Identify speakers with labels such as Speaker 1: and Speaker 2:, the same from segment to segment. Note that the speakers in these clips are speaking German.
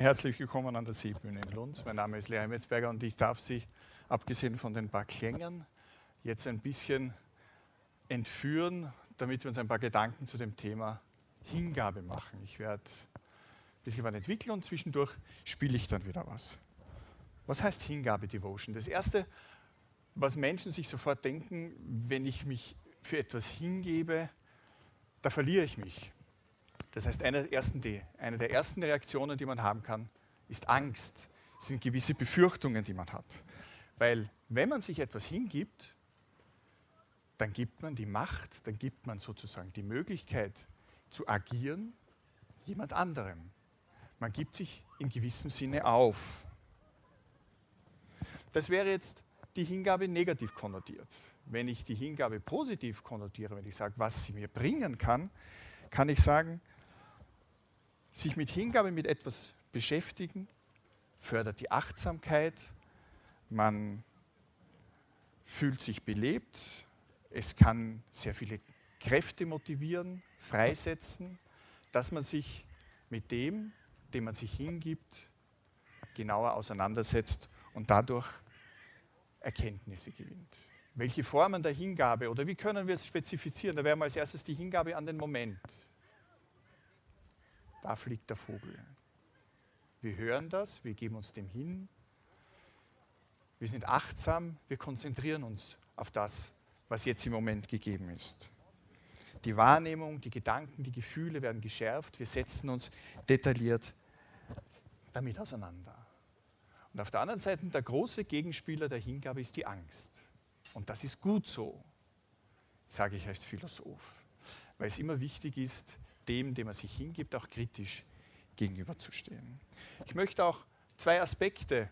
Speaker 1: Herzlich willkommen an der Seebühne in Lund. Mein Name ist Lea Metzberger und ich darf Sie, abgesehen von den paar Klängen, jetzt ein bisschen entführen, damit wir uns ein paar Gedanken zu dem Thema Hingabe machen. Ich werde ein bisschen was entwickeln und zwischendurch spiele ich dann wieder was. Was heißt Hingabe, Devotion? Das Erste, was Menschen sich sofort denken, wenn ich mich für etwas hingebe, da verliere ich mich. Das heißt, eine der, ersten, eine der ersten Reaktionen, die man haben kann, ist Angst. Das sind gewisse Befürchtungen, die man hat. Weil wenn man sich etwas hingibt, dann gibt man die Macht, dann gibt man sozusagen die Möglichkeit zu agieren jemand anderem. Man gibt sich in gewissem Sinne auf. Das wäre jetzt die Hingabe negativ konnotiert. Wenn ich die Hingabe positiv konnotiere, wenn ich sage, was sie mir bringen kann, kann ich sagen, sich mit Hingabe mit etwas beschäftigen, fördert die Achtsamkeit, man fühlt sich belebt, es kann sehr viele Kräfte motivieren, freisetzen, dass man sich mit dem, dem man sich hingibt, genauer auseinandersetzt und dadurch Erkenntnisse gewinnt. Welche Formen der Hingabe oder wie können wir es spezifizieren? Da wäre mal als erstes die Hingabe an den Moment. Da fliegt der Vogel. Wir hören das, wir geben uns dem hin. Wir sind achtsam, wir konzentrieren uns auf das, was jetzt im Moment gegeben ist. Die Wahrnehmung, die Gedanken, die Gefühle werden geschärft. Wir setzen uns detailliert damit auseinander. Und auf der anderen Seite, der große Gegenspieler der Hingabe ist die Angst. Und das ist gut so, sage ich als Philosoph, weil es immer wichtig ist, dem, dem man sich hingibt, auch kritisch gegenüberzustehen. Ich möchte auch zwei Aspekte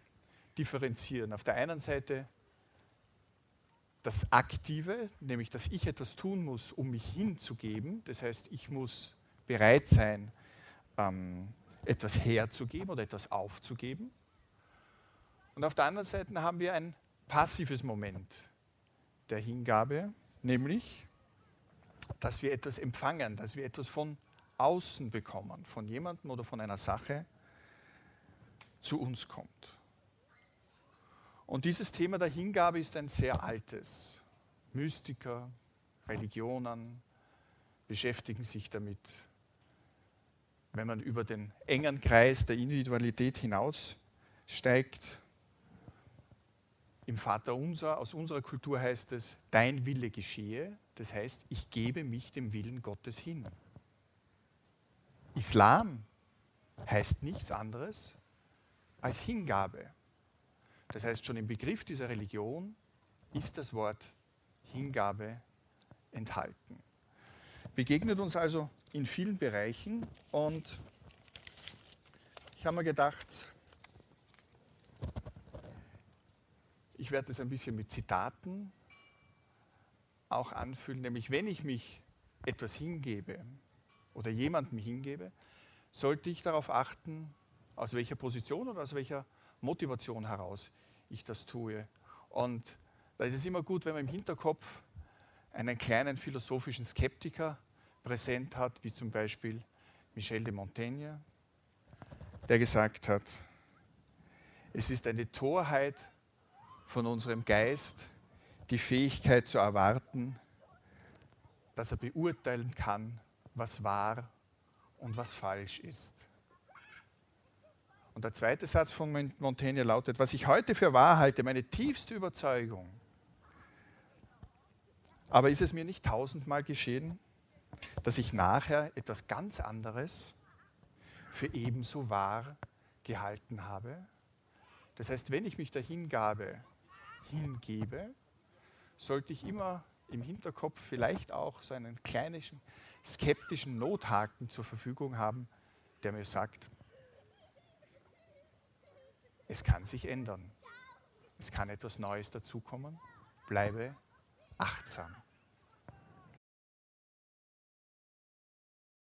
Speaker 1: differenzieren. Auf der einen Seite das Aktive, nämlich dass ich etwas tun muss, um mich hinzugeben. Das heißt, ich muss bereit sein, ähm, etwas herzugeben oder etwas aufzugeben. Und auf der anderen Seite haben wir ein passives Moment der Hingabe, nämlich, dass wir etwas empfangen, dass wir etwas von außen bekommen, von jemandem oder von einer Sache zu uns kommt. Und dieses Thema der Hingabe ist ein sehr altes. Mystiker, Religionen beschäftigen sich damit. Wenn man über den engen Kreis der Individualität hinaussteigt, im Vater unser, aus unserer Kultur heißt es, dein Wille geschehe. Das heißt, ich gebe mich dem Willen Gottes hin. Islam heißt nichts anderes als Hingabe. Das heißt, schon im Begriff dieser Religion ist das Wort Hingabe enthalten. Begegnet uns also in vielen Bereichen und ich habe mir gedacht, ich werde das ein bisschen mit Zitaten auch anfüllen, nämlich wenn ich mich etwas hingebe, oder jemandem hingebe, sollte ich darauf achten, aus welcher Position oder aus welcher Motivation heraus ich das tue. Und da ist es immer gut, wenn man im Hinterkopf einen kleinen philosophischen Skeptiker präsent hat, wie zum Beispiel Michel de Montaigne, der gesagt hat, es ist eine Torheit von unserem Geist, die Fähigkeit zu erwarten, dass er beurteilen kann, was wahr und was falsch ist. Und der zweite Satz von Montaigne lautet, was ich heute für wahr halte, meine tiefste Überzeugung. Aber ist es mir nicht tausendmal geschehen, dass ich nachher etwas ganz anderes für ebenso wahr gehalten habe? Das heißt, wenn ich mich der Hingabe hingebe, sollte ich immer im Hinterkopf vielleicht auch so einen kleinen skeptischen Nothaken zur Verfügung haben, der mir sagt, es kann sich ändern. Es kann etwas Neues dazukommen. Bleibe achtsam.